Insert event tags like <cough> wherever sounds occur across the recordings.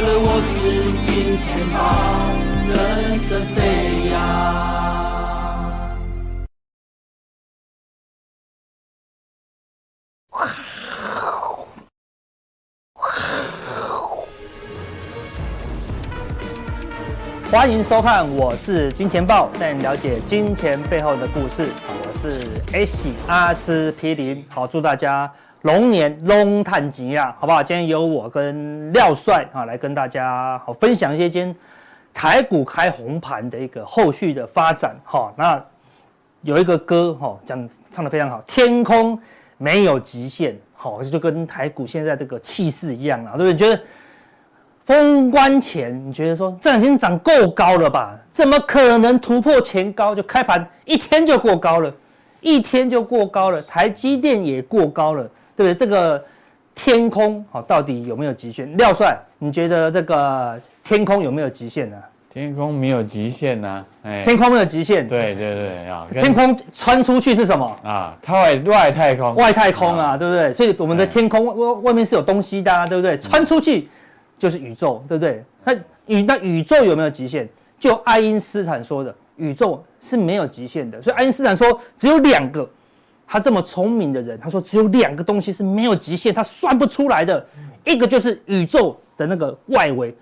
了我是金钱豹，人生飞扬。欢迎收看，我是金钱豹，带你了解金钱背后的故事。我是 S 阿司匹林。好，祝大家龙年龙探吉呀，好不好？今天由我跟廖帅啊来跟大家好分享一些今天台股开红盘的一个后续的发展。哈，那有一个歌哈讲唱得非常好，天空没有极限。好，就跟台股现在这个气势一样啊，对不对？觉得？封关前，你觉得说这两天涨够高了吧？怎么可能突破前高？就开盘一天就过高了，一天就过高了。台积电也过高了，对不对？这个天空好，到底有没有极限？廖帅，你觉得这个天空有没有极限呢？天空没有极限呐，哎，天空没有极限。对对对啊，天空穿出去是什么啊？外外太空，外太空啊，对不对？所以我们的天空外外面是有东西的啊，对不对？穿出去。就是宇宙，对不对？那宇那宇宙有没有极限？就爱因斯坦说的，宇宙是没有极限的。所以爱因斯坦说，只有两个，他这么聪明的人，他说只有两个东西是没有极限，他算不出来的。一个就是宇宙的那个外围，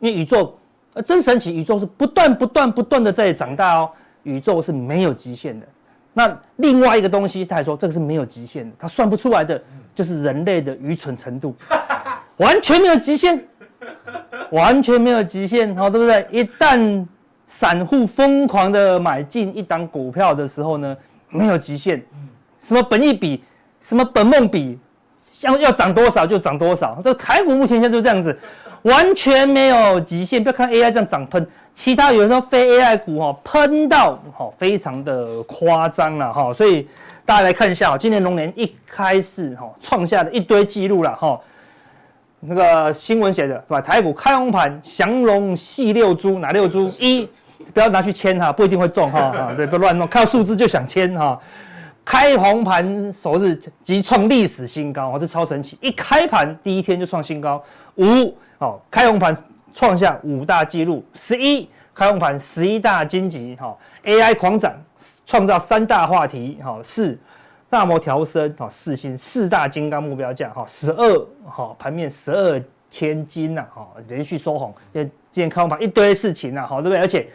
因为宇宙呃真神奇，宇宙是不断不断不断的在长大哦，宇宙是没有极限的。那另外一个东西，他还说这个是没有极限的，他算不出来的，就是人类的愚蠢程度，完全没有极限。完全没有极限，好，对不对？一旦散户疯狂的买进一档股票的时候呢，没有极限，什么本益比，什么本梦比，要要涨多少就涨多少。这个台股目前现在就这样子，完全没有极限。不要看 AI 这样涨喷，其他有时候非 AI 股哈喷到哈非常的夸张了哈。所以大家来看一下，今年龙年一开始哈创下了一堆记录了哈。那个新闻写的对吧？台股开红盘，降龙戏六猪，哪六猪？一，不要拿去签哈，不一定会中哈啊！对，不要乱弄，看到数字就想签哈。开红盘首日即创历史新高，这超神奇！一开盘第一天就创新高。五，好，开红盘创下五大纪录。十一，开红盘十一大金级哈，AI 狂涨，创造三大话题哈。四。大摩调升，哈，四星四大金刚目标价，哈，十二，哈，盘面十二千金呐，哈，连续收红，因为今天开红盘一堆事情呐，好，对不对？而且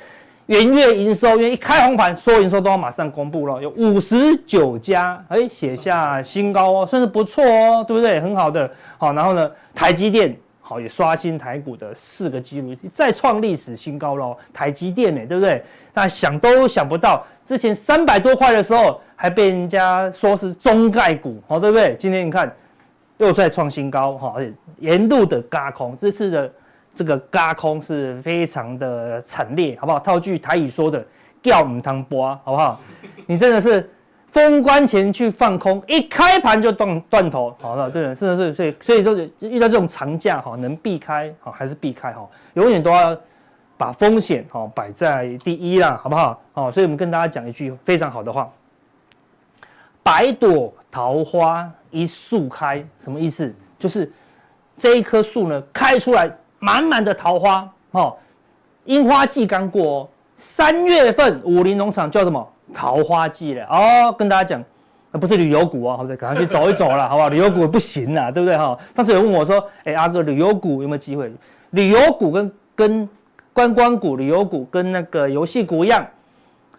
元月营收，因为一开红盘，所有营收都要马上公布了，有五十九家，哎，写下新高哦，算是不错哦，对不对？很好的，好，然后呢，台积电。好，也刷新台股的四个纪录，再创历史新高喽！台积电呢，对不对？那想都想不到，之前三百多块的时候，还被人家说是中概股，好，对不对？今天你看又再创新高，哈，而且沿路的轧空，这次的这个轧空是非常的惨烈，好不好？套句台语说的，叫唔汤波，好不好？<laughs> 你真的是。封关前去放空，一开盘就断断头，好了，对的，是的是，所以所以说遇到这种长假哈，能避开好还是避开哈，永远都要把风险哈摆在第一啦，好不好？好，所以我们跟大家讲一句非常好的话：百朵桃花一树开，什么意思？就是这一棵树呢开出来满满的桃花，哦，樱花季刚过哦，三月份武林农场叫什么？桃花季了哦，跟大家讲，那不是旅游股啊，好不好？赶快去走一走了，<laughs> 好不好？旅游股不行啊，对不对哈？上次有问我说，哎、阿哥，旅游股有没有机会？旅游股跟跟观光股、旅游股跟那个游戏股一样，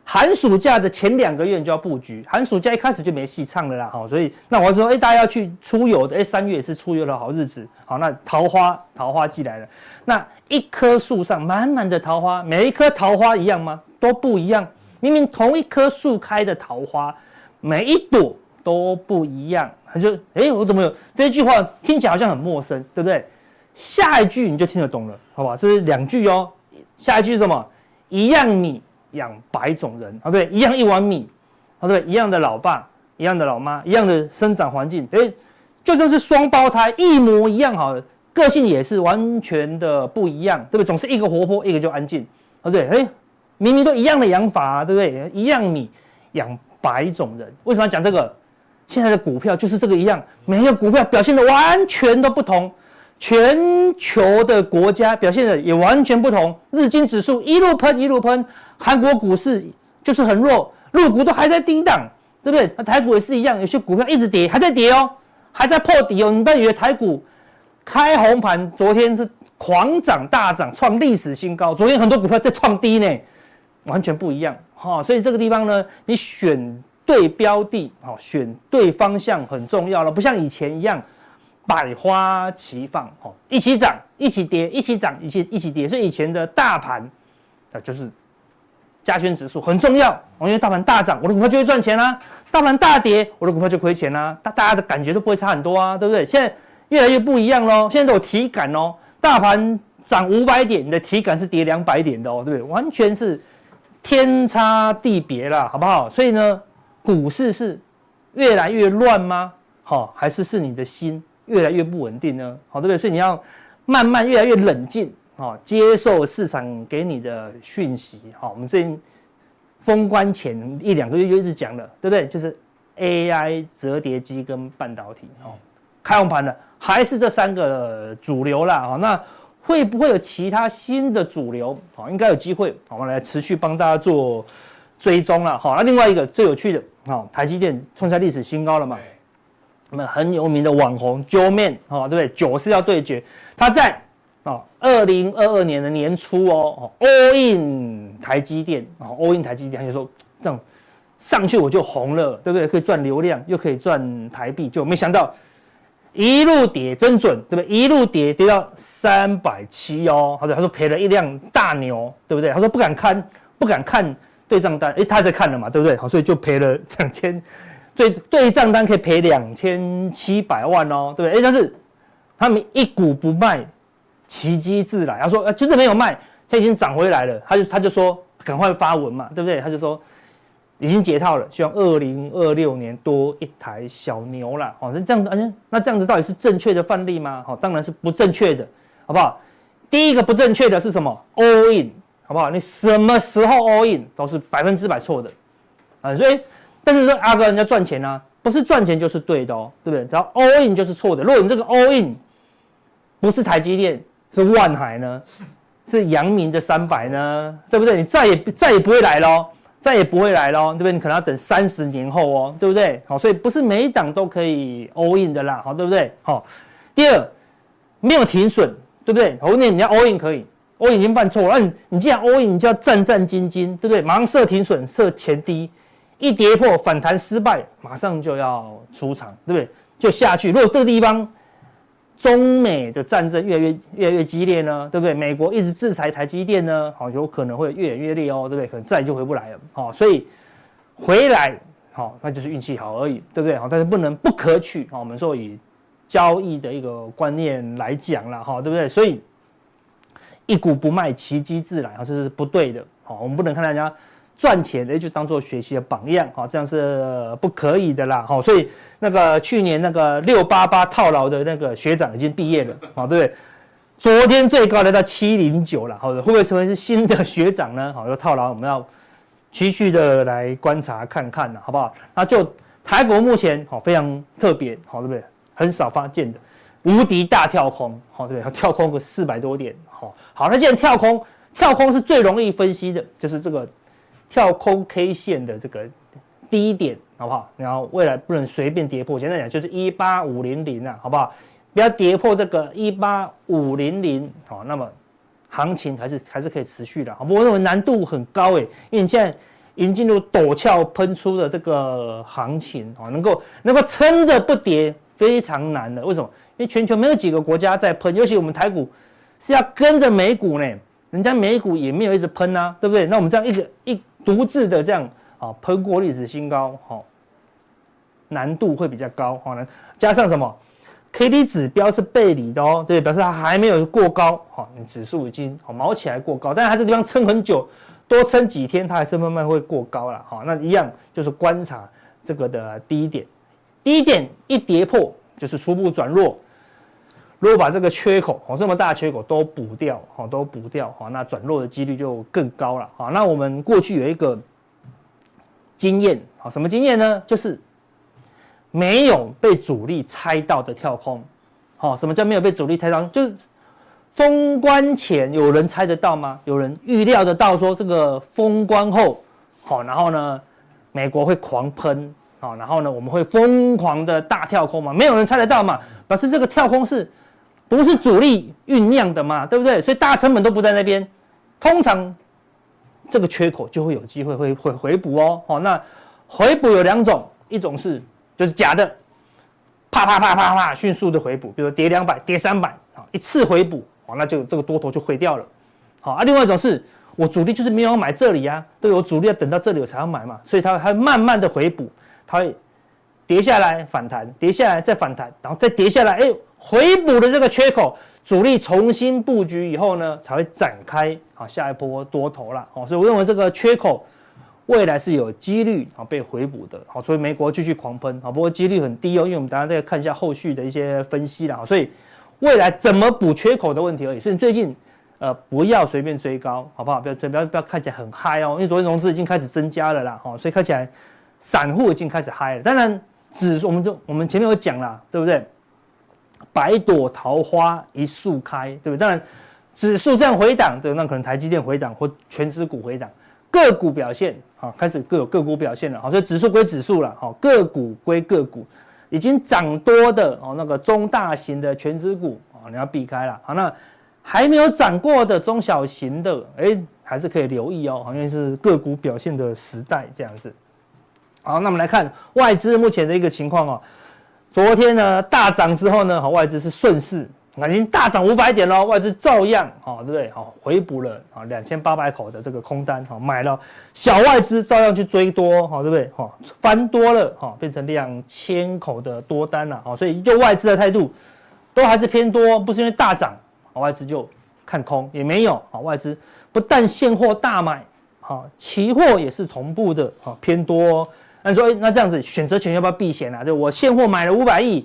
寒暑假的前两个月你就要布局，寒暑假一开始就没戏唱了啦，哈。所以那我说，哎、大家要去出游的，哎、三月也是出游的好日子，好，那桃花桃花季来了，那一棵树上满满的桃花，每一棵桃花一样吗？都不一样。明明同一棵树开的桃花，每一朵都不一样。他就，哎、我怎么有这句话听起来好像很陌生，对不对？下一句你就听得懂了，好吧？这是两句哦。下一句是什么？一样米养百种人，啊，对，一样一碗米，啊，对，一样的老爸，一样的老妈，一样的生长环境，哎、就算是双胞胎，一模一样，好，个性也是完全的不一样，对不对？总是一个活泼，一个就安静，啊，对，哎、明明都一样的养法啊，对不对？一样米养百种人，为什么要讲这个？现在的股票就是这个一样，每一个股票表现的完全都不同，全球的国家表现的也完全不同。日经指数一路喷一路喷，韩国股市就是很弱，陆股都还在低档，对不对？那台股也是一样，有些股票一直跌，还在跌哦，还在破底哦。你不要以为台股开红盘，昨天是狂涨大涨，创历史新高。昨天很多股票在创低呢，完全不一样哈。所以这个地方呢，你选。对标的，好，选对方向很重要了，不像以前一样百花齐放，哦，一起涨，一起跌，一起涨，一起一起跌。所以以前的大盘那，就是加权指数很重要，因为大盘大涨，我的股票就会赚钱啦；大盘大跌，我的股票就亏钱啦。大大家的感觉都不会差很多啊，对不对？现在越来越不一样喽，现在都有体感哦，大盘涨五百点，你的体感是跌两百点的哦，对不对？完全是天差地别啦，好不好？所以呢。股市是越来越乱吗？好，还是是你的心越来越不稳定呢？好，对不对？所以你要慢慢越来越冷静，好，接受市场给你的讯息。好，我们最近封关前一两个月就一直讲了，对不对？就是 AI、折叠机跟半导体。哦，开红盘的还是这三个主流啦。好，那会不会有其他新的主流？好，应该有机会。我们来持续帮大家做追踪了。好，那另外一个最有趣的。好，台积电创下历史新高了嘛？我们很有名的网红 Joe Man，哦，对不对？九是要对决，他在啊，二零二二年的年初哦，all in 台积电，啊，all in 台积电，他就说这样上去我就红了，对不对？可以赚流量，又可以赚台币，就没想到一路跌，真准，对不对？一路跌跌到三百七哦，他说他说赔了一辆大牛，对不对？他说不敢看，不敢看。对账单，哎，他在看了嘛，对不对？好，所以就赔了两千，最对账单可以赔两千七百万哦，对不对？哎，但是他们一股不卖，奇迹自来。他说，呃，就是没有卖，他已经涨回来了。他就他就说，赶快发文嘛，对不对？他就说已经解套了，希望二零二六年多一台小牛啦。哦，那这样子，那这样子到底是正确的范例吗？好，当然是不正确的，好不好？第一个不正确的是什么？All in。好不好？你什么时候 all in 都是百分之百错的，啊，所以，但是说阿哥人家赚钱呢、不是赚钱就是对的哦，对不对？只要 all in 就是错的。如果你这个 all in 不是台积电，是万海呢，是阳明的三百呢，对不对？你再也再也不会来喽，再也不会来喽，对不对？你可能要等三十年后哦，对不对？好，所以不是每一档都可以 all in 的啦，好，对不对？好，第二，没有停损，对不对？我问你，要 all in 可以。我已经犯错了，嗯，你既然 all in，你就要战战兢兢，对不对？马上设停损，设前低，一跌破反弹失败，马上就要出场，对不对？就下去。如果这个地方中美的战争越来越越来越激烈呢，对不对？美国一直制裁台积电呢，好，有可能会越演越烈哦，对不对？可能再就回不来了，好，所以回来好，那就是运气好而已，对不对？好，但是不能不可取，好，我们说以交易的一个观念来讲了，哈，对不对？所以。一股不卖，奇迹自来啊，这是不对的。好，我们不能看人家赚钱，哎，就当做学习的榜样，好，这样是不可以的啦。好，所以那个去年那个六八八套牢的那个学长已经毕业了，好，对不对？昨天最高来到七零九了，好，会不会成为是新的学长呢？好，有套牢，我们要继续的来观察看看了，好不好？那就台股目前好非常特别，好，对不对？很少发现的无敌大跳空，好，对不对？跳空个四百多点。好，好，那既然跳空，跳空是最容易分析的，就是这个跳空 K 线的这个低点，好不好？然后未来不能随便跌破，简单讲就是一八五零零啊，好不好？不要跌破这个一八五零零，好，那么行情还是还是可以持续的，好不？我认为难度很高诶，因为你现在已经进入陡峭喷出的这个行情，啊，能够能够撑着不跌非常难的，为什么？因为全球没有几个国家在喷，尤其我们台股。是要跟着美股呢，人家美股也没有一直喷啊，对不对？那我们这样一个一独自的这样啊喷过历史新高，好，难度会比较高，好呢。加上什么？K D 指标是背离的哦，对，表示它还没有过高，好，你指数已经好毛起来过高，但是它这地方撑很久，多撑几天，它还是慢慢会过高了，好，那一样就是观察这个的低点，低点一跌破就是初步转弱。如果把这个缺口，哦，这么大缺口都补掉，哦，都补掉，哦，那转弱的几率就更高了，好，那我们过去有一个经验，好，什么经验呢？就是没有被主力猜到的跳空。好，什么叫没有被主力猜到？就是封关前有人猜得到吗？有人预料得到说这个封关后，好，然后呢，美国会狂喷，好，然后呢，我们会疯狂的大跳空吗？没有人猜得到嘛。表示这个跳空是不是主力酝酿的嘛？对不对？所以大成本都不在那边，通常。这个缺口就会有机会会会回补哦，好，那回补有两种，一种是就是假的，啪啪啪啪啪迅速的回补，比如跌两百、跌三百，啊，一次回补，好，那就这个多头就毁掉了，好啊，另外一种是我主力就是没有买这里啊，对，我主力要等到这里我才要买嘛，所以它会慢慢的回补，它会跌下来反弹，跌下来再反弹，然后再跌下来，哎，回补的这个缺口。主力重新布局以后呢，才会展开啊下一波多头了哦，所以我认为这个缺口未来是有几率啊被回补的，好，所以美国继续狂喷啊，不过几率很低哦，因为我们等下再看一下后续的一些分析了，所以未来怎么补缺口的问题而已，所以最近呃不要随便追高，好不好？不要追，不要不要看起来很嗨哦，因为昨天融资已经开始增加了啦，哈，所以看起来散户已经开始嗨了，当然指数我们就我们前面有讲了，对不对？百朵桃花一树开，对不对？当然，指数这样回档，对，那可能台积电回档或权值股回档，个股表现好，开始各有个股表现了，好，所以指数归指数了，好，个股归个股，已经涨多的哦，那个中大型的权值股啊，你要避开了，好，那还没有涨过的中小型的，哎，还是可以留意哦，好，像是个股表现的时代这样子。好，那我们来看外资目前的一个情况哦。昨天呢大涨之后呢，好，外资是顺势，那已经大涨五百点喽，外资照样，好，对不对？好，回补了啊两千八百口的这个空单，好，买了小外资照样去追多，好，对不对？好，翻多了，好，变成两千口的多单了，好，所以就外资的态度都还是偏多，不是因为大涨，好，外资就看空也没有，好，外资不但现货大买，好，期货也是同步的，好，偏多。那说，那这样子选择权要不要避险啊？就我现货买了五百亿，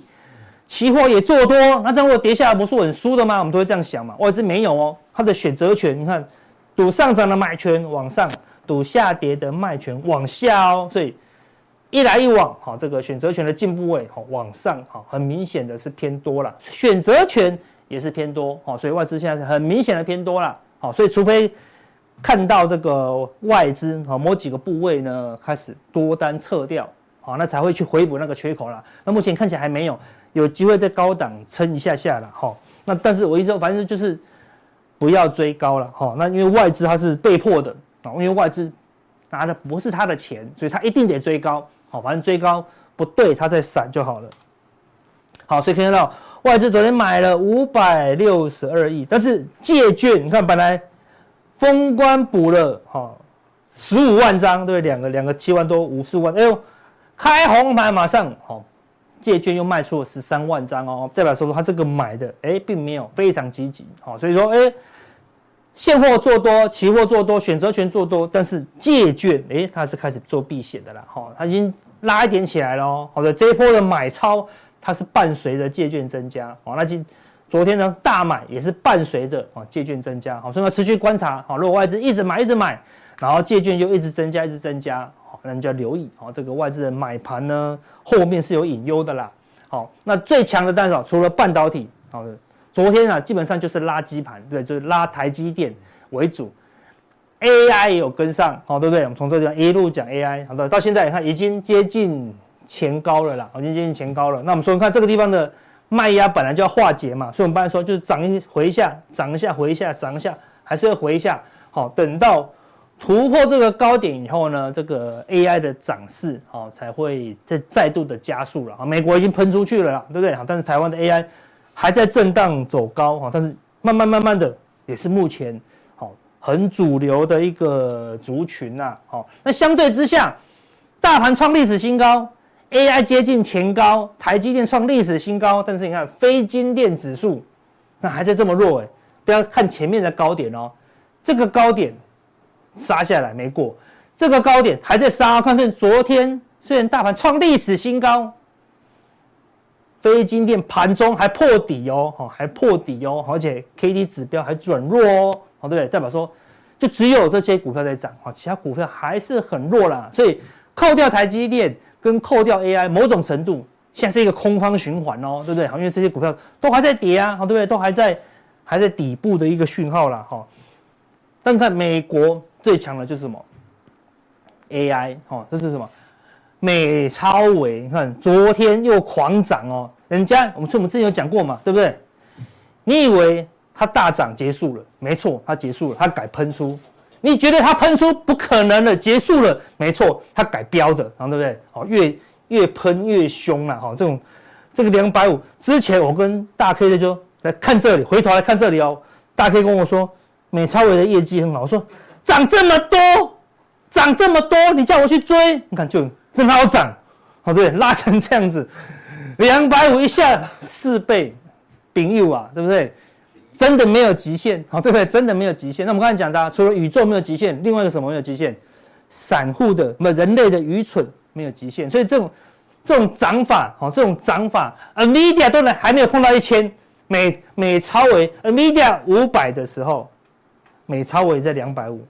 期货也做多，那这样我跌下来不是很输的吗？我们都会这样想嘛。外资没有哦，它的选择权，你看，赌上涨的买权往上，赌下跌的卖权往下哦。所以一来一往，好，这个选择权的进步位好往上，好，很明显的是偏多了。选择权也是偏多，好，所以外资现在是很明显的偏多了，好，所以除非。看到这个外资啊，某几个部位呢开始多单撤掉，好，那才会去回补那个缺口啦。那目前看起来还没有，有机会在高档撑一下下了，哈。那但是我意思说，反正就是不要追高了，哈。那因为外资它是被迫的啊，因为外资拿的不是他的钱，所以他一定得追高，好，反正追高不对，他再闪就好了。好，所以可以看到外资昨天买了五百六十二亿，但是借券你看本来。封关补了哈，十五万张，对，两个两个七万多，五十万，哎呦，开红盘马上好，借券又卖出了十三万张哦，代表说他这个买的哎，并没有非常积极，好，所以说哎，现货做多，期货做多，选择权做多，但是借券哎，它是开始做避险的啦，哈，它已经拉一点起来了哦，好的，这一波的买超它是伴随着借券增加，好，那今。昨天呢，大买也是伴随着啊借券增加，好，所以要持续观察，好，如果外资一直买一直买，然后借券就一直增加一直增加，好，那你就要留意，好，这个外资的买盘呢后面是有隐忧的啦，好，那最强的单手除了半导体，好，昨天啊基本上就是拉基盘，对，就是拉台积电为主，AI 也有跟上，好，对不对？我们从这地方一路讲 AI，好的，到现在它已经接近前高了啦，已经接近前高了，那我们说看这个地方的。卖压本来就要化解嘛，所以我们刚才说就是涨一回一下，涨一下回一下，涨一下还是要回一下。好，等到突破这个高点以后呢，这个 AI 的涨势好才会再再度的加速了。啊，美国已经喷出去了啦，对不对？好，但是台湾的 AI 还在震荡走高哈，但是慢慢慢慢的也是目前好很主流的一个族群呐。好，那相对之下，大盘创历史新高。AI 接近前高，台积电创历史新高，但是你看非晶电指数，那还在这么弱哎，不要看前面的高点哦，这个高点杀下来没过，这个高点还在杀，看是昨天虽然大盘创历史新高，非晶电盘中还破底哦，还破底哦，而且 KD 指标还转弱哦，对不对？代表说就只有这些股票在涨，其他股票还是很弱啦，所以扣掉台积电。跟扣掉 AI，某种程度现在是一个空方循环哦，对不对？好，因为这些股票都还在跌啊，好，对不对？都还在还在底部的一个讯号啦。哈。但看美国最强的就是什么？AI 哦，这是什么？美超微，你看昨天又狂涨哦，人家我们说我们之前有讲过嘛，对不对？你以为它大涨结束了？没错，它结束了，它改喷出。你觉得它喷出不可能了，结束了？没错，它改标的，然后对不对？好，越越喷越凶了，哈，这种这个两百五之前，我跟大 K 的就来看这里，回头来看这里哦。大 K 跟我说，美超伟的业绩很好，我说涨这么多，涨这么多，你叫我去追？你看就真好涨，好对，拉成这样子，两百五一下四倍，丙佑啊，对不对？真的没有极限，好，对不对？真的没有极限。那我们刚才讲的，除了宇宙没有极限，另外一个什么没有极限？散户的，那么人类的愚蠢没有极限。所以这种这种涨法，好，这种涨法，NVIDIA 都能还没有碰到一千，美美超微，NVIDIA 五百的时候，美超微在两百五，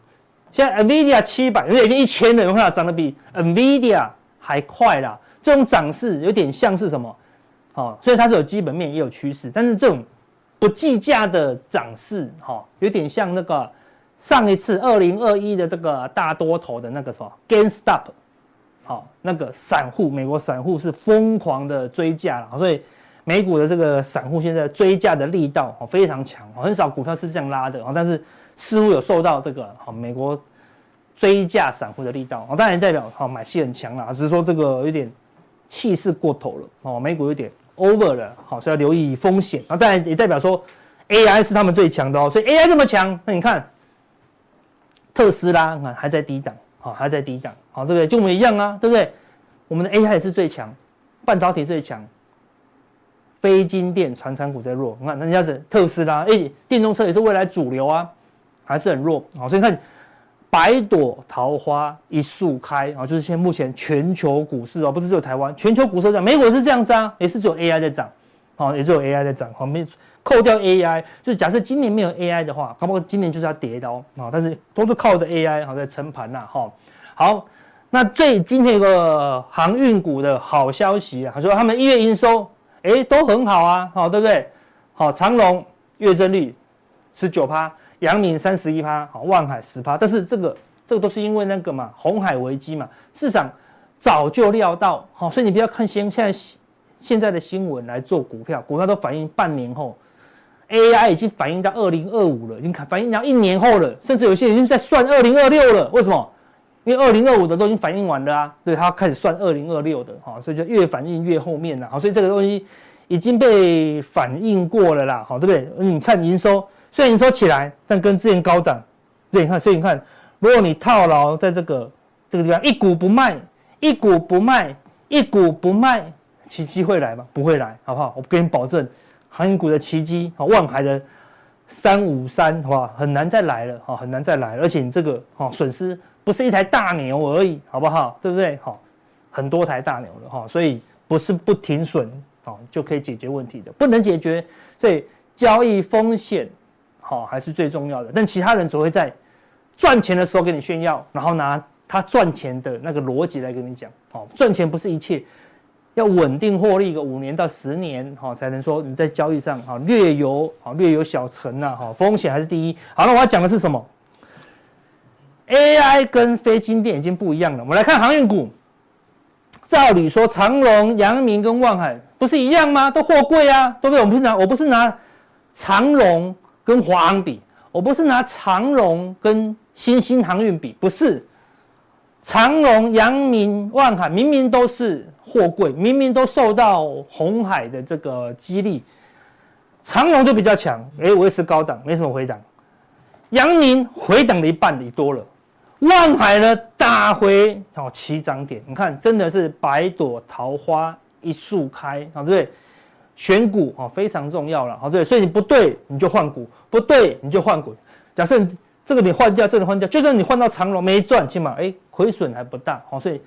现在 NVIDIA 七百，人家已经一千了，有看到涨得比 NVIDIA 还快啦？这种涨势有点像是什么？好，所以它是有基本面也有趋势，但是这种。不计价的涨势，哈，有点像那个上一次二零二一的这个大多头的那个什么 gain stop，好，那个散户，美国散户是疯狂的追价了，所以美股的这个散户现在追价的力道哦非常强，很少股票是这样拉的，但是似乎有受到这个好美国追价散户的力道，当然代表好买气很强了，只是说这个有点气势过头了，哦，美股有点。Over 了，好，所以要留意风险。啊，当然也代表说，AI 是他们最强的哦。所以 AI 这么强，那你看特斯拉，你看还在低档，好，还在低档，好，对不对？就我们一样啊，对不对？我们的 AI 也是最强，半导体最强，非晶电传产股在弱。你看人家是特斯拉，哎，电动车也是未来主流啊，还是很弱。好，所以看。百朵桃花一树开啊，就是现在目前全球股市哦，不是只有台湾，全球股市这样，美股是这样子啊，也是只有 AI 在涨，好，也只有 AI 在涨，好，没扣掉 AI，就是假设今年没有 AI 的话，搞不好今年就是要跌的哦，啊，但是都是靠着 AI 好在撑盘呐，哈，好，那最今天有个航运股的好消息啊，他说他们一月营收，哎，都很好啊，好，对不对？好，长荣月增率十九趴。阳明三十一趴，好，万海十趴，但是这个这个都是因为那个嘛，红海危机嘛，市场早就料到，好，所以你不要看现现在现在的新闻来做股票，股票都反映半年后，AI 已经反映到二零二五了，已经反映到一年后了，甚至有些已经在算二零二六了，为什么？因为二零二五的都已经反映完了啊，对，他开始算二零二六的，哈，所以就越反映越后面了，好，所以这个东西已经被反映过了啦，好，对不对？你看营收。虽然你说起来，但跟之前高档，对，你看，所以你看，如果你套牢在这个这个地方，一股不卖，一股不卖，一股不卖，奇迹会来吗？不会来，好不好？我跟你保证，航运股的奇迹，啊，万海的三五三，好不好？很难再来了，哈，很难再来了，而且你这个，哈，损失不是一台大牛而已，好不好？对不对？好，很多台大牛了，哈，所以不是不停损，好，就可以解决问题的，不能解决，所以交易风险。好，还是最重要的。但其他人只会在赚钱的时候跟你炫耀，然后拿他赚钱的那个逻辑来跟你讲。好，赚钱不是一切，要稳定获利个五年到十年，好，才能说你在交易上好略有好略有小成呐。好，风险还是第一。好，那我要讲的是什么？AI 跟非金电已经不一样了。我们来看航运股，照理说长荣、阳明跟万海不是一样吗？都货柜啊，对不对？我不是拿我不是拿长荣。跟华航比，我不是拿长荣跟新兴航运比，不是。长荣、阳明、万海明明都是货柜，明明都受到红海的这个激励，长荣就比较强，哎，维持高档，没什么回档，阳明回档了一半里多了，万海呢大回哦起涨点，你看真的是百朵桃花一树开啊，对不对？选股哦非常重要了，好对，所以你不对你就换股，不对你就换股。假设你这个你换掉，这个换掉，就算你换到长隆没赚，起码哎亏损还不大，好，所以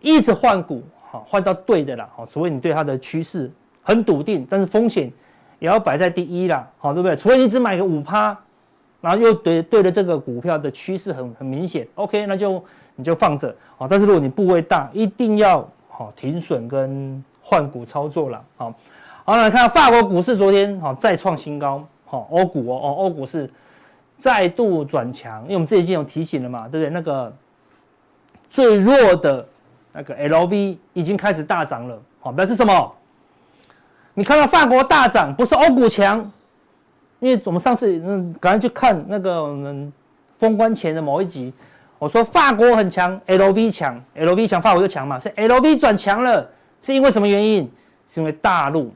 一直换股，好换到对的啦，好，除非你对它的趋势很笃定，但是风险也要摆在第一啦，好对不对？除非你只买个五趴，然后又对对的这个股票的趋势很很明显，OK，那就你就放着，好，但是如果你部位大，一定要好停损跟。换股操作了。好，好，来看法国股市昨天好再创新高，好，欧股哦哦，欧股是再度转强，因为我们这已经有提醒了嘛，对不对？那个最弱的那个 LV 已经开始大涨了，好，表示什么？你看到法国大涨，不是欧股强，因为我们上次嗯，赶快去看那个我们封关前的某一集，我说法国很强，LV 强，LV 强，法国就强嘛，是 LV 转强了，是因为什么原因？是因为大陆，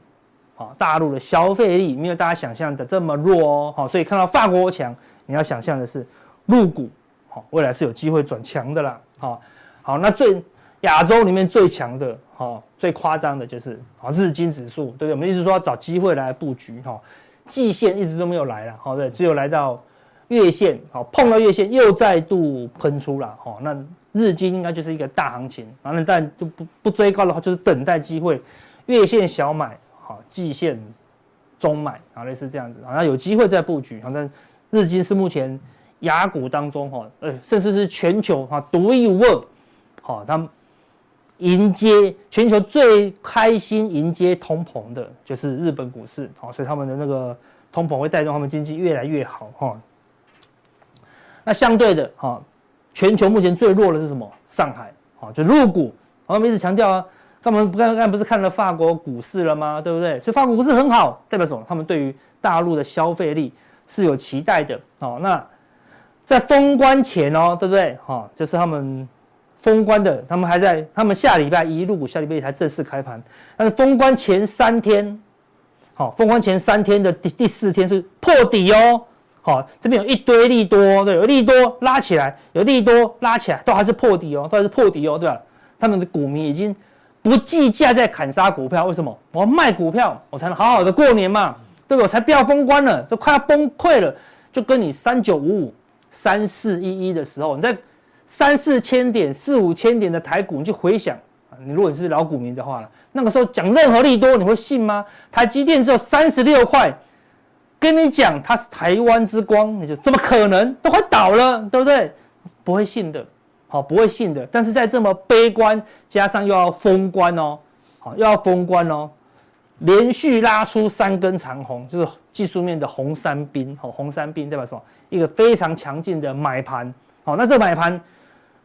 啊，大陆的消费力没有大家想象的这么弱哦，好，所以看到法国强，你要想象的是入股，好，未来是有机会转强的啦，好，好，那最亚洲里面最强的。好，最夸张的就是好日经指数，对不对？我们一直说要找机会来布局，哈，季线一直都没有来了，好，对，只有来到月线，好，碰到月线又再度喷出了，好，那日经应该就是一个大行情，然后但就不不追高的话，就是等待机会，月线小买，好，季线中买，啊，类似这样子，好，那有机会再布局，反正日经是目前雅股当中，哈，呃，甚至是全球哈独一无二，好，他们。迎接全球最开心迎接通膨的，就是日本股市，好，所以他们的那个通膨会带动他们经济越来越好，哈。那相对的，哈，全球目前最弱的是什么？上海，好，就陆股，我们一直强调啊，他们刚刚不是看了法国股市了吗？对不对？所以法国股市很好，代表什么？他们对于大陆的消费力是有期待的，好，那在封关前哦，对不对？哈，就是他们。封关的，他们还在，他们下礼拜一入股，下礼拜一才正式开盘。但是封关前三天，好，封关前三天的第第四天是破底哦，好，这边有一堆利多，对，有利多拉起来，有利多拉起来，都还是破底哦，都还是破底哦，对吧？他们的股民已经不计价在砍杀股票，为什么？我要卖股票，我才能好好的过年嘛，对不对？我才不要封关了，都快要崩溃了，就跟你三九五五、三四一一的时候，你在。三四千点、四五千点的台股，你就回想，你如果你是老股民的话了，那个时候讲任何利多，你会信吗？台积电只有三十六块，跟你讲它是台湾之光，你就怎么可能都快倒了，对不对？不会信的，好，不会信的。但是在这么悲观，加上又要封关哦，好，又要封关哦，连续拉出三根长红，就是技术面的红三兵，好，红三兵代表什么？一个非常强劲的买盘，好，那这买盘。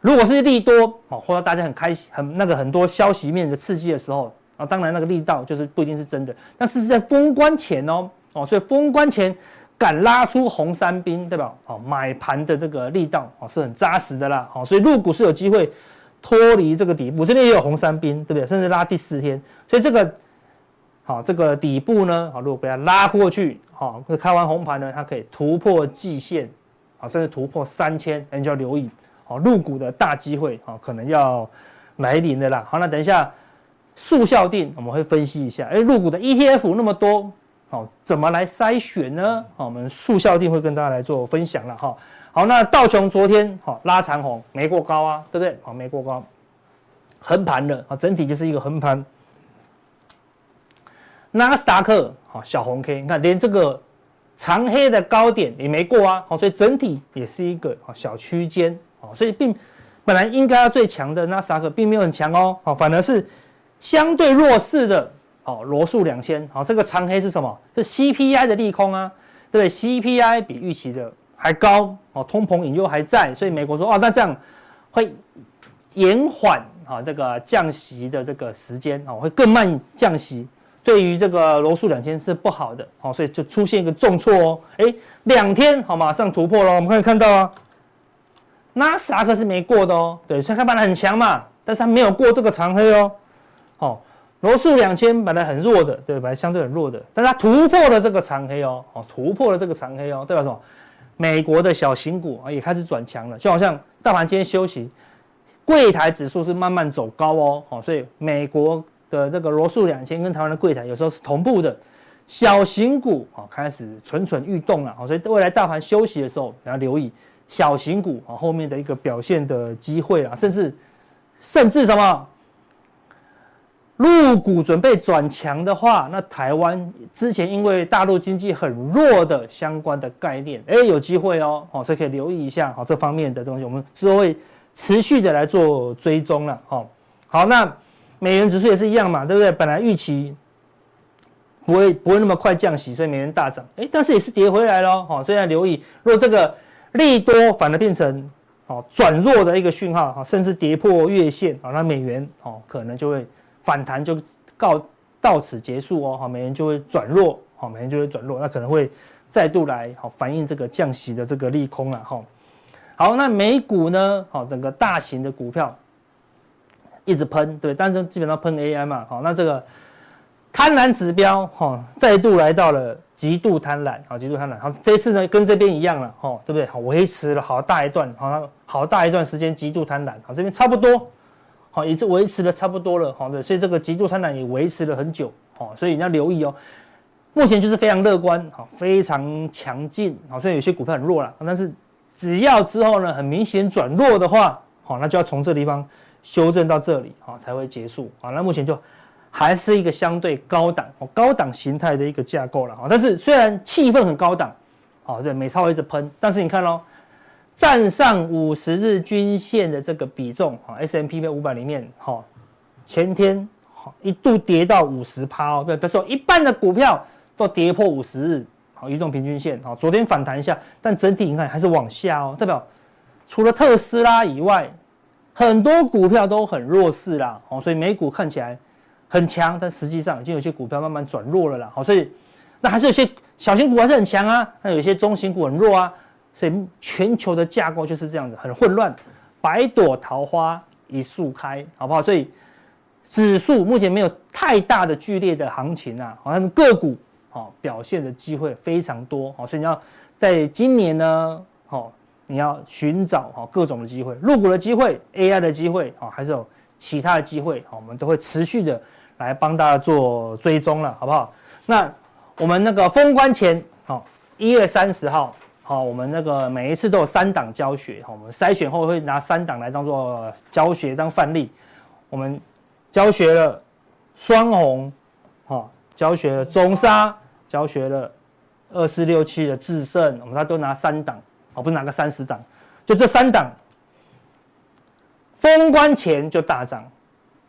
如果是利多哦，或者大家很开心、很那个很多消息面的刺激的时候啊，当然那个力道就是不一定是真的。但是在封关前哦哦，所以封关前敢拉出红三兵，对吧？哦，买盘的这个力道哦是很扎实的啦。哦，所以入股是有机会脱离这个底部，这边也有红三兵，对不对？甚至拉第四天，所以这个好这个底部呢，好，如果被它拉过去，好，开完红盘呢，它可以突破季线，好，甚至突破三千，那你就要留意。好，入股的大机会，好，可能要来临的啦。好，那等一下速效定我们会分析一下，哎，入股的 ETF 那么多，好，怎么来筛选呢？好，我们速效定会跟大家来做分享了哈。好，那道琼昨天好拉长红，没过高啊，对不对？好，没过高，横盘的啊，整体就是一个横盘。纳斯达克好小红 K，你看连这个长黑的高点也没过啊，好，所以整体也是一个小区间。啊，所以并本来应该要最强的纳斯达克并没有很强哦，好，反而是相对弱势的哦，罗素两千，好，这个长黑是什么？是 CPI 的利空啊，对不对？CPI 比预期的还高，哦，通膨隐忧还在，所以美国说哦，那这样会延缓啊这个降息的这个时间啊，会更慢降息，对于这个罗素两千是不好的，哦，所以就出现一个重挫哦，哎，两天好马上突破了，我们可以看到啊。纳斯达克是没过的哦，对，所以它本来很强嘛，但是它没有过这个长黑哦。哦，罗素两千本来很弱的，对，本来相对很弱的，但它突破了这个长黑哦，哦，突破了这个长黑哦，代表什么？美国的小型股啊也开始转强了，就好像大盘今天休息，柜台指数是慢慢走高哦，哦，所以美国的这个罗素两千跟台湾的柜台有时候是同步的，小型股啊开始蠢蠢欲动了，哦，所以未来大盘休息的时候你要留意。小型股啊，后面的一个表现的机会啊，甚至甚至什么，入股准备转强的话，那台湾之前因为大陆经济很弱的相关的概念，哎，有机会哦，好，所以可以留意一下，好，这方面的东西，我们之后会持续的来做追踪了，好，好，那美元指数也是一样嘛，对不对？本来预期不会不会那么快降息，所以美元大涨，哎，但是也是跌回来了，哦，所以要留意，如果这个利多反而变成哦转弱的一个讯号，哈，甚至跌破月线，啊，那美元哦可能就会反弹就告到此结束哦，好，美元就会转弱，好，美元就会转弱，那可能会再度来好反映这个降息的这个利空了，哈。好，那美股呢？好，整个大型的股票一直喷，对，但是基本上喷 AI 嘛。好，那这个贪婪指标哈，再度来到了极度贪婪，好，极度贪婪。好，这次呢跟这边一样了，哈，对不对？好，维持了好大一段，好，好大一段时间极度贪婪。好，这边差不多，好，也是维持了差不多了，好，对，所以这个极度贪婪也维持了很久，好，所以你要留意哦。目前就是非常乐观，好，非常强劲，好，虽然有些股票很弱了，但是。只要之后呢，很明显转弱的话，好，那就要从这地方修正到这里，好，才会结束，好，那目前就还是一个相对高档、高档形态的一个架构了，好，但是虽然气氛很高档，好，对，美超一直喷，但是你看喽，站上五十日均线的这个比重，啊，S M P 五百里面，哈，前天好一度跌到五十趴哦，比如说一半的股票都跌破五十日。好，移动平均线，好，昨天反弹一下，但整体你看还是往下哦，代表除了特斯拉以外，很多股票都很弱势啦，哦，所以美股看起来很强，但实际上已经有些股票慢慢转弱了啦，好，所以那还是有些小型股还是很强啊，那有些中型股很弱啊，所以全球的架构就是这样子，很混乱，百朵桃花一树开，好不好？所以指数目前没有太大的剧烈的行情啊，好像个股。好，表现的机会非常多，好，所以你要在今年呢，好，你要寻找好各种的机会，入股的机会，AI 的机会，好，还是有其他的机会，好，我们都会持续的来帮大家做追踪了，好不好？那我们那个封关前，好，一月三十号，好，我们那个每一次都有三档教学，好，我们筛选后会拿三档来当做教学当范例，我们教学了双红，好，教学了中沙。教学了二四六七的制胜，我们他都拿三档，哦，不是拿个三十档，就这三档，封关前就大涨，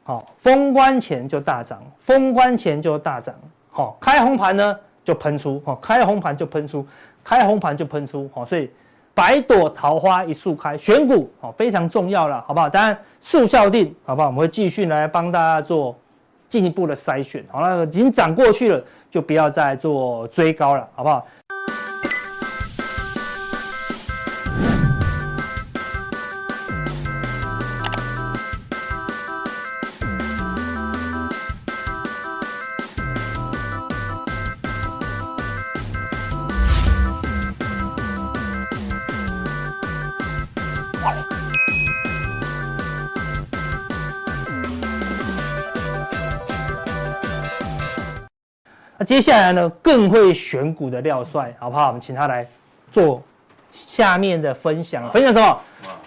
好，封关前就大涨，封关前就大涨，好，开红盘呢就喷出，好，开红盘就喷出，开红盘就喷出，好，所以百朵桃花一树开，选股好非常重要了，好不好？当然速效定，好不好？我们会继续来帮大家做。进一步的筛选，好了，已经涨过去了，就不要再做追高了，好不好？接下来呢，更会选股的廖帅，好不好？我们请他来做下面的分享。分享什么？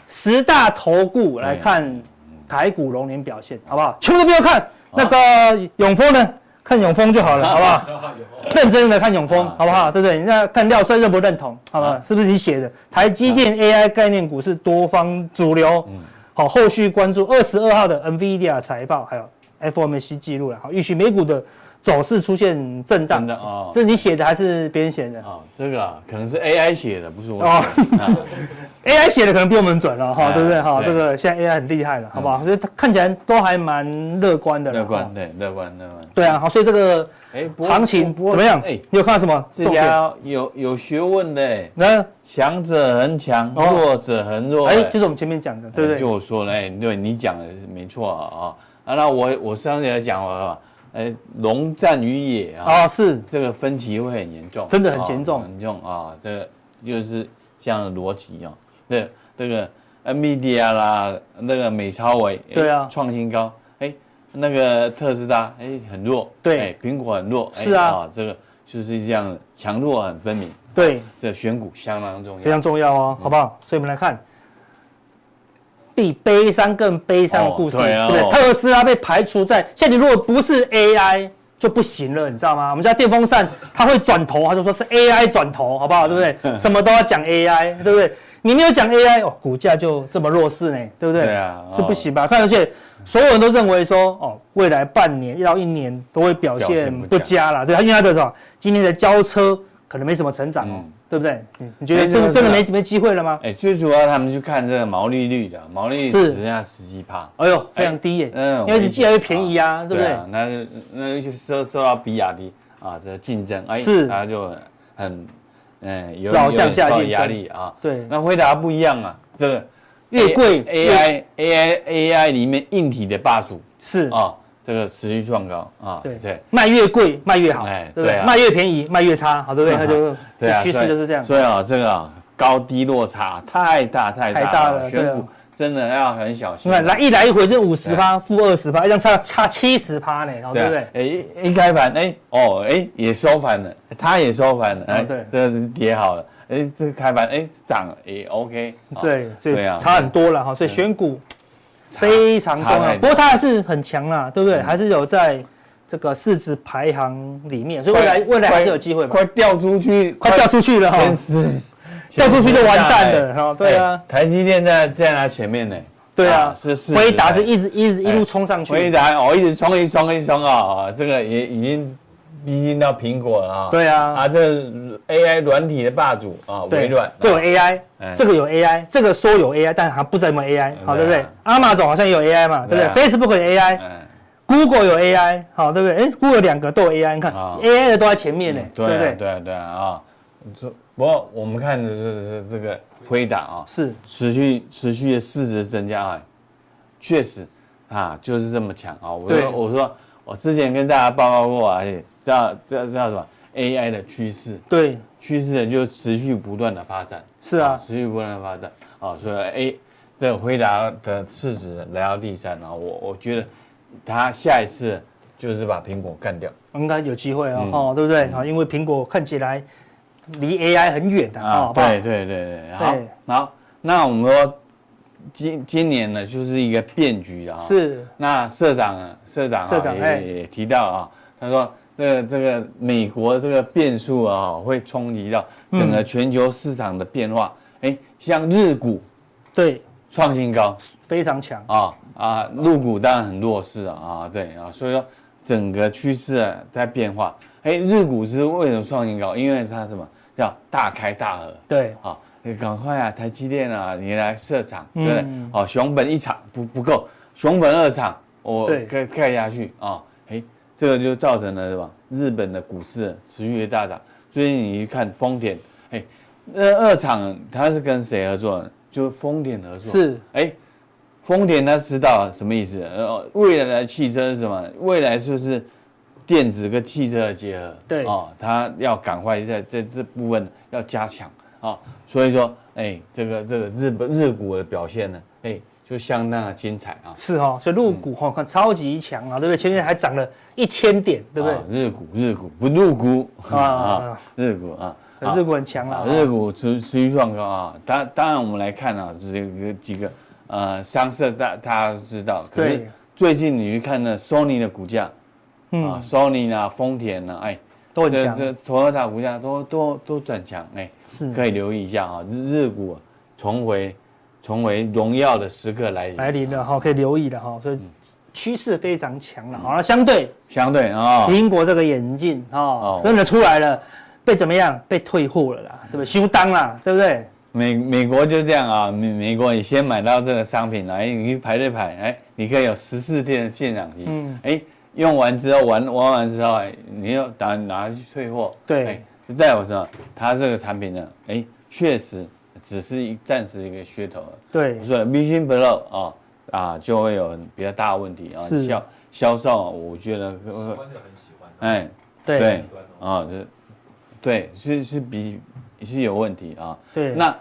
十大投顾来看台股龙年表现，好不好？全部都不要看。那个永丰呢？看永丰就好了，<laughs> 好不好？认真的看永丰，好不好？对不对？那看廖帅认不认同？好不好？是不是你写的？台积电 AI 概念股是多方主流。好，后续关注二十二号的 NVIDIA 财报，还有 FOMC 记录了。好，预期美股的。走势出现震荡，哦，这是你写的还是别人写的？哦，这个啊，可能是 AI 写的，不是我。哦 <laughs> 啊、AI 写的可能比我们准了，哈，对不对？哈，这个现在 AI 很厉害了，好不好？所以它看起来都还蛮乐观的。乐观，对，乐观，乐观。对啊，好，所以这个哎，行情怎么样？哎，你有看到什么？这家有有学问的，那强者恒强，弱者恒弱。哎，就是我们前面讲的，对不对？就我说了，哎，对你讲的是没错啊啊，那我我上次也讲了。哎，龙战于野啊！啊，是这个分歧会很严重，真的很严重，很重啊！这个就是这样的逻辑啊。对，这个 NVIDIA 啦，那个美超微，对啊，创新高。哎，那个特斯拉，哎，很弱。对，苹果很弱。是啊，这个就是这样，强弱很分明。对，这选股相当重要，非常重要哦，好不好？所以我们来看。比悲伤更悲伤的故事，对，特斯拉被排除在。现在你如果不是 AI，就不行了，你知道吗？我们家电风扇它会转头，他就说是 AI 转头，好不好？对不对？<laughs> 什么都要讲 AI，对不对？你没有讲 AI，哦，股价就这么弱势呢，对不对？对啊，是不行吧？看而且所有人都认为说，哦，未来半年到一年都会表现不佳啦，对，因为它的什么，今年的交车可能没什么成长哦。对不对？你觉得真真的没没机会了吗？哎，最主要他们去看这个毛利率的，毛利率只剩下十几帕，哎呦，非常低耶。嗯，因为是越来越便宜啊，对不对？那那就受受到比亚迪啊这竞争，哎，是他就很嗯有有降价压力啊。对，那回答不一样啊，这个越贵 AI AI AI 里面硬体的霸主是啊。这个持续创高啊，对对，卖越贵卖越好，哎，对，卖越便宜卖越差，好，对不对？<laughs> 它就对趋势就是这样。所以啊，这个高低落差太大太大了，选股真的要很小心。你看，来一来一回就五十趴，负二十趴，一张差差七十趴呢，对不对？哎，一开盘，哎，哦，哎，也收盘了，它也收盘了，哎，对，这是跌好了，哎，这个开盘，哎，涨，也，OK，对，对啊，差很多了哈，所以选股。非常重要，不过它还是很强啦，对不对？还是有在这个市值排行里面，所以未来未来还是有机会嘛。快掉出去，快掉出去了哈！掉出去就完蛋了哈！对啊，台积电在在它前面呢。对啊，是是。辉达是一直一直一路冲上去。辉达哦，一直冲一冲一冲啊！这个也已经逼近到苹果了啊。对啊，啊，这 AI 软体的霸主啊，微软。这有 AI，这个有 AI，这个说有 AI，但还不知道有没有 AI，好对不对？阿马总好像也有 AI 嘛，对不对？Facebook 有 AI，Google 有 AI，好对不对？哎，Google 两个都有 AI，你看 AI 的都在前面呢，对对？对对啊，这不过我们看的是是这个回答啊，是持续持续的市值增加啊，确实啊就是这么强啊。我说我说我之前跟大家报告过啊，叫叫叫什么？AI 的趋势，对，趋势就持续不断的发展，是啊，持续不断的发展。啊，所以 A。的回答的市值来到第三，然后我我觉得他下一次就是把苹果干掉，应该有机会哦，哦，对不对？啊，因为苹果看起来离 AI 很远的啊。对对对对，好，好，那我们说今今年呢，就是一个变局啊。是。那社长啊，社长啊也也提到啊，他说这个这个美国这个变数啊，会冲击到整个全球市场的变化。哎，像日股，对。创新高，非常强啊啊！陆股当然很弱势啊啊，对啊，所以说整个趋势在变化。哎，日股是为什么创新高？因为它什么叫大开大合？对啊，你赶快啊，台积电啊，你来设厂，对不对？哦，熊本一厂不不够，熊本二厂我盖盖下去啊，哎，这个就造成了是吧？日本的股市持续的大涨。最近你一看丰田，哎，那二厂它是跟谁合作呢？就丰田合作是哎，丰田他知道什么意思？呃，未来的汽车是什么？未来就是电子跟汽车的结合。对哦，他要赶快在在这部分要加强啊。所以说，哎，这个这个日本日股的表现呢，哎，就相当的精彩啊。是哈，所以入股哈看超级强啊，对不对？前面还涨了一千点，对不对？日股日股不入股啊，日股啊。日股很强了，日股持持续创高啊！当当然我们来看啊，这个几个呃商社大大家都知道，可是最近你去看呢，Sony 的股价，啊，Sony 啊，丰田啊，哎，都很强，这这 Toyota 股价都都都转强，哎，是可以留意一下啊，日日股重回重回荣耀的时刻来临来临了哈，可以留意的哈，所以趋势非常强了。好了，相对相对啊，苹果这个眼镜啊，真的出来了。被怎么样？被退货了啦，对不对？休单啦，对不对？美美国就这样啊，美美国你先买到这个商品来，你去排队排，哎，你可以有十四天的鉴赏期，嗯，哎，用完之后玩玩完之后，哎，你要打拿去退货，对，就代表什么？它这个产品呢，哎，确实只是一暂时一个噱头，对，所以 Vision Pro 啊啊就会有比较大的问题啊，销销售我觉得喜欢的很喜欢，哎，对，啊这。对，是是比是有问题啊。对，那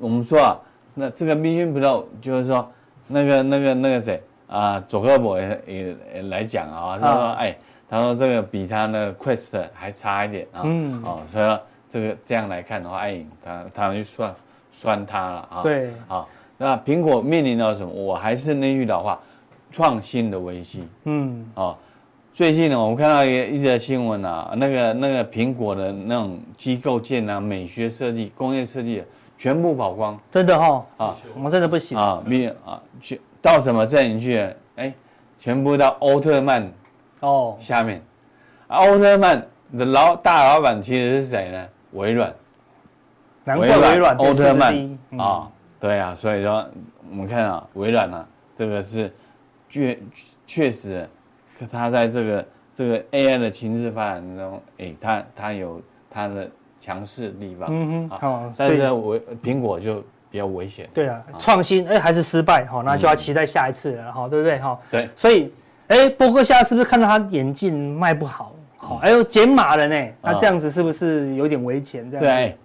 我们说啊，那这个 Vision Pro 就是说，那个那个那个谁啊，佐克伯也也，也来讲啊，他说哎，他说这个比他那个 Quest 还差一点啊。嗯。哦，所以说这个这样来看的话，哎，他他就算算他了啊。对。好，那苹果面临到什么？我还是那句老话，创新的危机。嗯。哦，最近呢，我们看到一个一则新闻啊，那个那个苹果的那种机构件啊，美学设计、工业设计全部跑光，真的哈啊，我们真的不行啊，没有啊，去到什么阵营去了？哎，全部到欧特曼哦。下面，奥特曼的老大老板其实是谁呢？微软，难怪微软奥特曼。啊，对啊，所以说我们看啊，微软啊，这个是确确实，它在这个这个 AI 的情势发展中，哎，它它有它的强势的地方，嗯哼，好，但是我苹果就比较危险，对啊，创新哎还是失败，好，那就要期待下一次了，哈，对不对，哈，对，所以哎，波克夏是不是看到他眼镜卖不好？好，还有减码了呢，那这样子是不是有点危险？这样？对，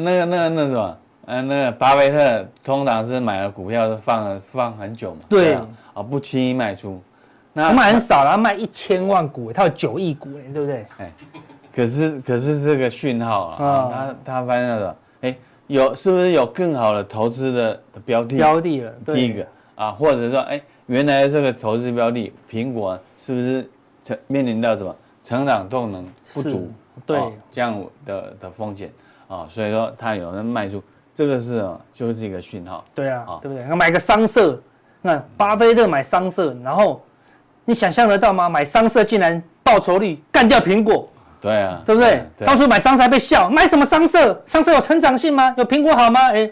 那个、那个、那什么，呃，那个巴菲特通常是买了股票是放了放很久嘛，对，啊，不轻易卖出。那卖很少，然后卖一千万股，他有九亿股，对不对？哎，可是可是这个讯号啊，他他发现了，哎，有是不是有更好的投资的标的？标的了，第一个啊，或者说，哎，原来这个投资标的苹果是不是成面临到什么？成长动能不足，对这样的的风险啊，所以说它有人卖出，这个是就是一个讯号。对啊，对不对？买个商社，那巴菲特买商社，然后你想象得到吗？买商社竟然报酬率干掉苹果。对啊，对不对？当初买商社还被笑，买什么商社？商社有成长性吗？有苹果好吗？哎，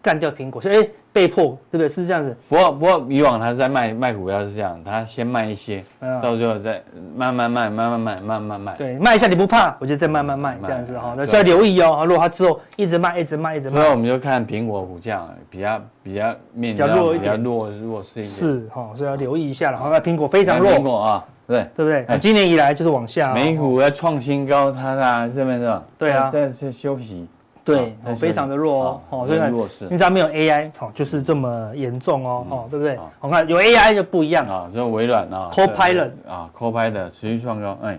干掉苹果，所以哎。被迫，对不对？是这样子。不过，不过以往他在卖卖股票是这样，他先卖一些，到最后再慢慢卖，慢慢卖，慢慢卖。对，卖一下你不怕，我就再慢慢卖，这样子哈。那所以要留意哦。如果他之后一直卖，一直卖，一直卖，所以我们就看苹果股价比较比较面比较弱一点，比较弱弱势一点。是哈，所以要留意一下了。那苹果非常弱。苹果啊，对。对不对？那今年以来就是往下。美股要创新高，它啊这边是对啊，在在休息。对，非常的弱哦，哦，所以你只要没有 AI，哦，就是这么严重哦，哦，对不对？我看有 AI 就不一样。啊，就微软啊，Copilot。啊，Copilot 持续创高，哎，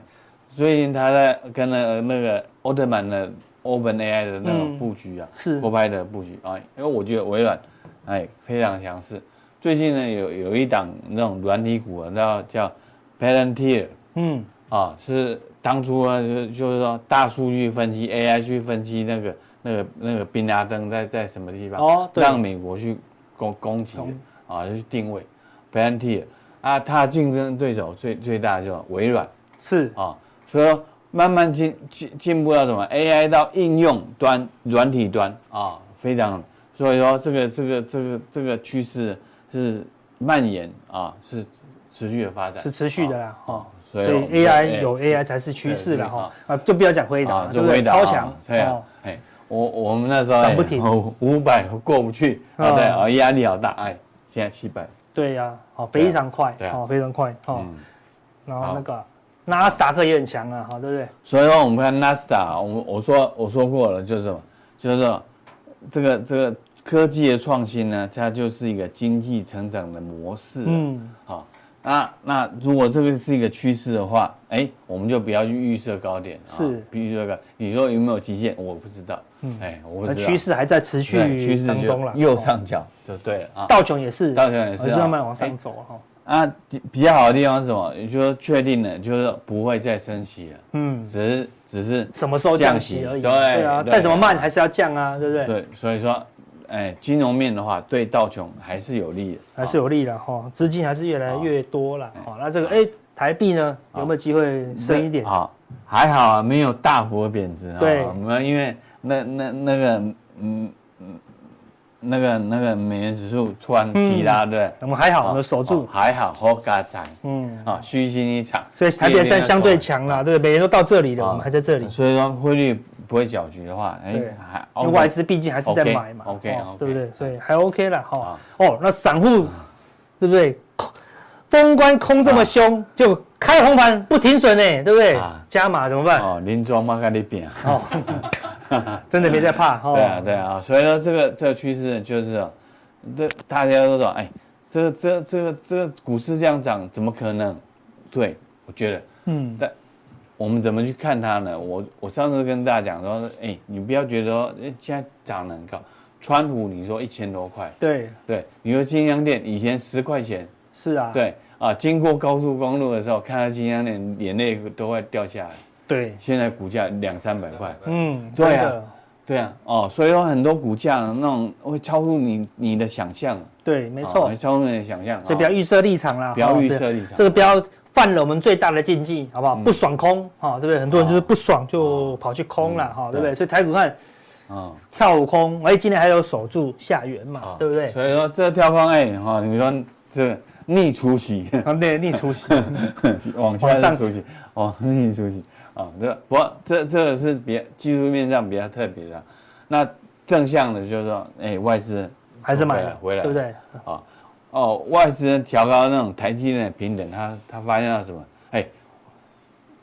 最近他在跟那那个奥特曼的 OpenAI 的那种布局啊，是。Copilot 的布局。啊，因为我觉得微软哎非常强势，最近呢有有一档那种软体股啊，叫叫 Palantir，嗯，啊是当初啊就就是说大数据分析 AI 去分析那个。那个那个宾拉登在在什么地方？哦，让美国去攻攻击啊，就去定位，Palantir。啊，它竞争对手最最大的就是微软，是。啊，所以说慢慢进进进步到什么？AI 到应用端软体端啊，非常，所以说这个这个这个这个趋势是蔓延啊，是持续的发展，是持续的啦，哦，所以 AI 有 AI 才是趋势了哈，啊，就不要讲辉达，对不对？超强，对啊，哎。我我们那时候涨不停，五百过不去啊，对啊，压力好大，哎，现在七百，对呀，好，非常快，好，非常快，好，然后那个纳斯达克也很强啊，好，对不对？所以说我们看纳斯达，我我说我说过了，就是什么，就是这个这个科技的创新呢，它就是一个经济成长的模式，嗯，好。那那如果这个是一个趋势的话，哎，我们就不要去预设高点，是，比如这个，你说有没有极限？我不知道，嗯，哎，我不知道。趋势还在持续趋势当中了，右上角就对了啊。道琼也是，道琼也是慢慢往上走哈。啊，比较好的地方是什么？也就是说确定了，就是不会再升息了，嗯，只是只是什么时候降息而已，对啊，再怎么慢还是要降啊，对不对？对，所以说。哎，金融面的话，对道琼还是有利的，还是有利的哈，资金还是越来越多了。好，那这个哎，台币呢，有没有机会升一点？好，还好啊，没有大幅的贬值啊。对，我们因为那那那个嗯嗯那个那个美元指数突然急拉，对，我们还好，我们守住，还好，好嘎仔，嗯啊，虚惊一场，所以台币算相对强了，对，美元都到这里了，我们还在这里，所以说汇率。不会搅局的话，哎，还因为外资毕竟还是在买嘛，OK，对不对？所以还 OK 了哈。哦，那散户对不对？封关空这么凶，就开红盘不停损呢，对不对？加码怎么办？哦，林庄嘛跟你变哦，<laughs> 真的没在怕。<laughs> 对啊，对啊，所以说这个这个趋势就是，这大家都说，哎，这个这这个这个股市这样涨，怎么可能？对，我觉得，嗯，但。我们怎么去看它呢？我我上次跟大家讲说，哎，你不要觉得说，哎，现在涨得很高。川普你说一千多块，对对，你说金香店以前十块钱，是啊，对啊，经过高速公路的时候，看到金香店，眼泪都会掉下来。对，现在股价两三百块。嗯，对啊，对啊，哦，所以说很多股价那种会超出你你的想象。对，没错，会超出你的想象。所以不要预设立场啦，不要预设立场。这个不要犯了我们最大的禁忌，好不好？不爽空，哈，对不对？很多人就是不爽就跑去空了，哈，对不对？所以台股看，啊，跳空，哎，今天还有守住下缘嘛，对不对？所以说这跳空，哎，哈，你说这。逆出息啊，对，逆出 <laughs> 息，往下上出息，哦，逆出息啊，这不过这这个是比较技术面上比较特别的。那正向的就是说，哎，外资还是买了回来，对不对？啊，哦，外资调高那种台积电的平等，他他发现了什么？哎，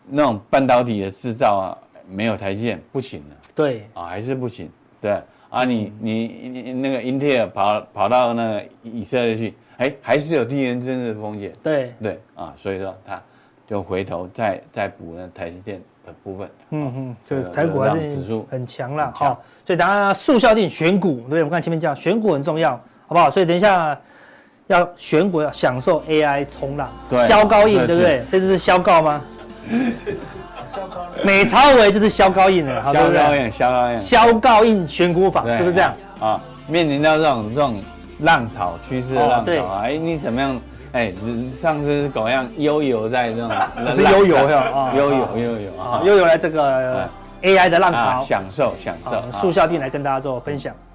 那种半导体的制造啊，没有台积电不行了。对啊，还是不行。对啊，你你你那个英特尔跑跑到那个以色列去。哎，还是有地缘政治的风险。对对啊，所以说他就回头再再补那台积电的部分。嗯嗯，就台股还是指数很强了好。所以大家速效定选股，对，我们看前面讲选股很重要，好不好？所以等一下要选股要享受 AI 冲浪，萧高印对不对？这只是萧高吗？萧高。美超微就是萧高印的，萧高印，萧高印，萧高印选股法是不是这样？啊，面临到这种这种。浪潮趋势的浪潮啊！哎，你怎么样？哎，上次是狗样悠游在这种，<laughs> 是悠游呀，悠游悠游啊，悠游来这个 AI 的浪潮，享受享受。速效定来跟大家做分享。嗯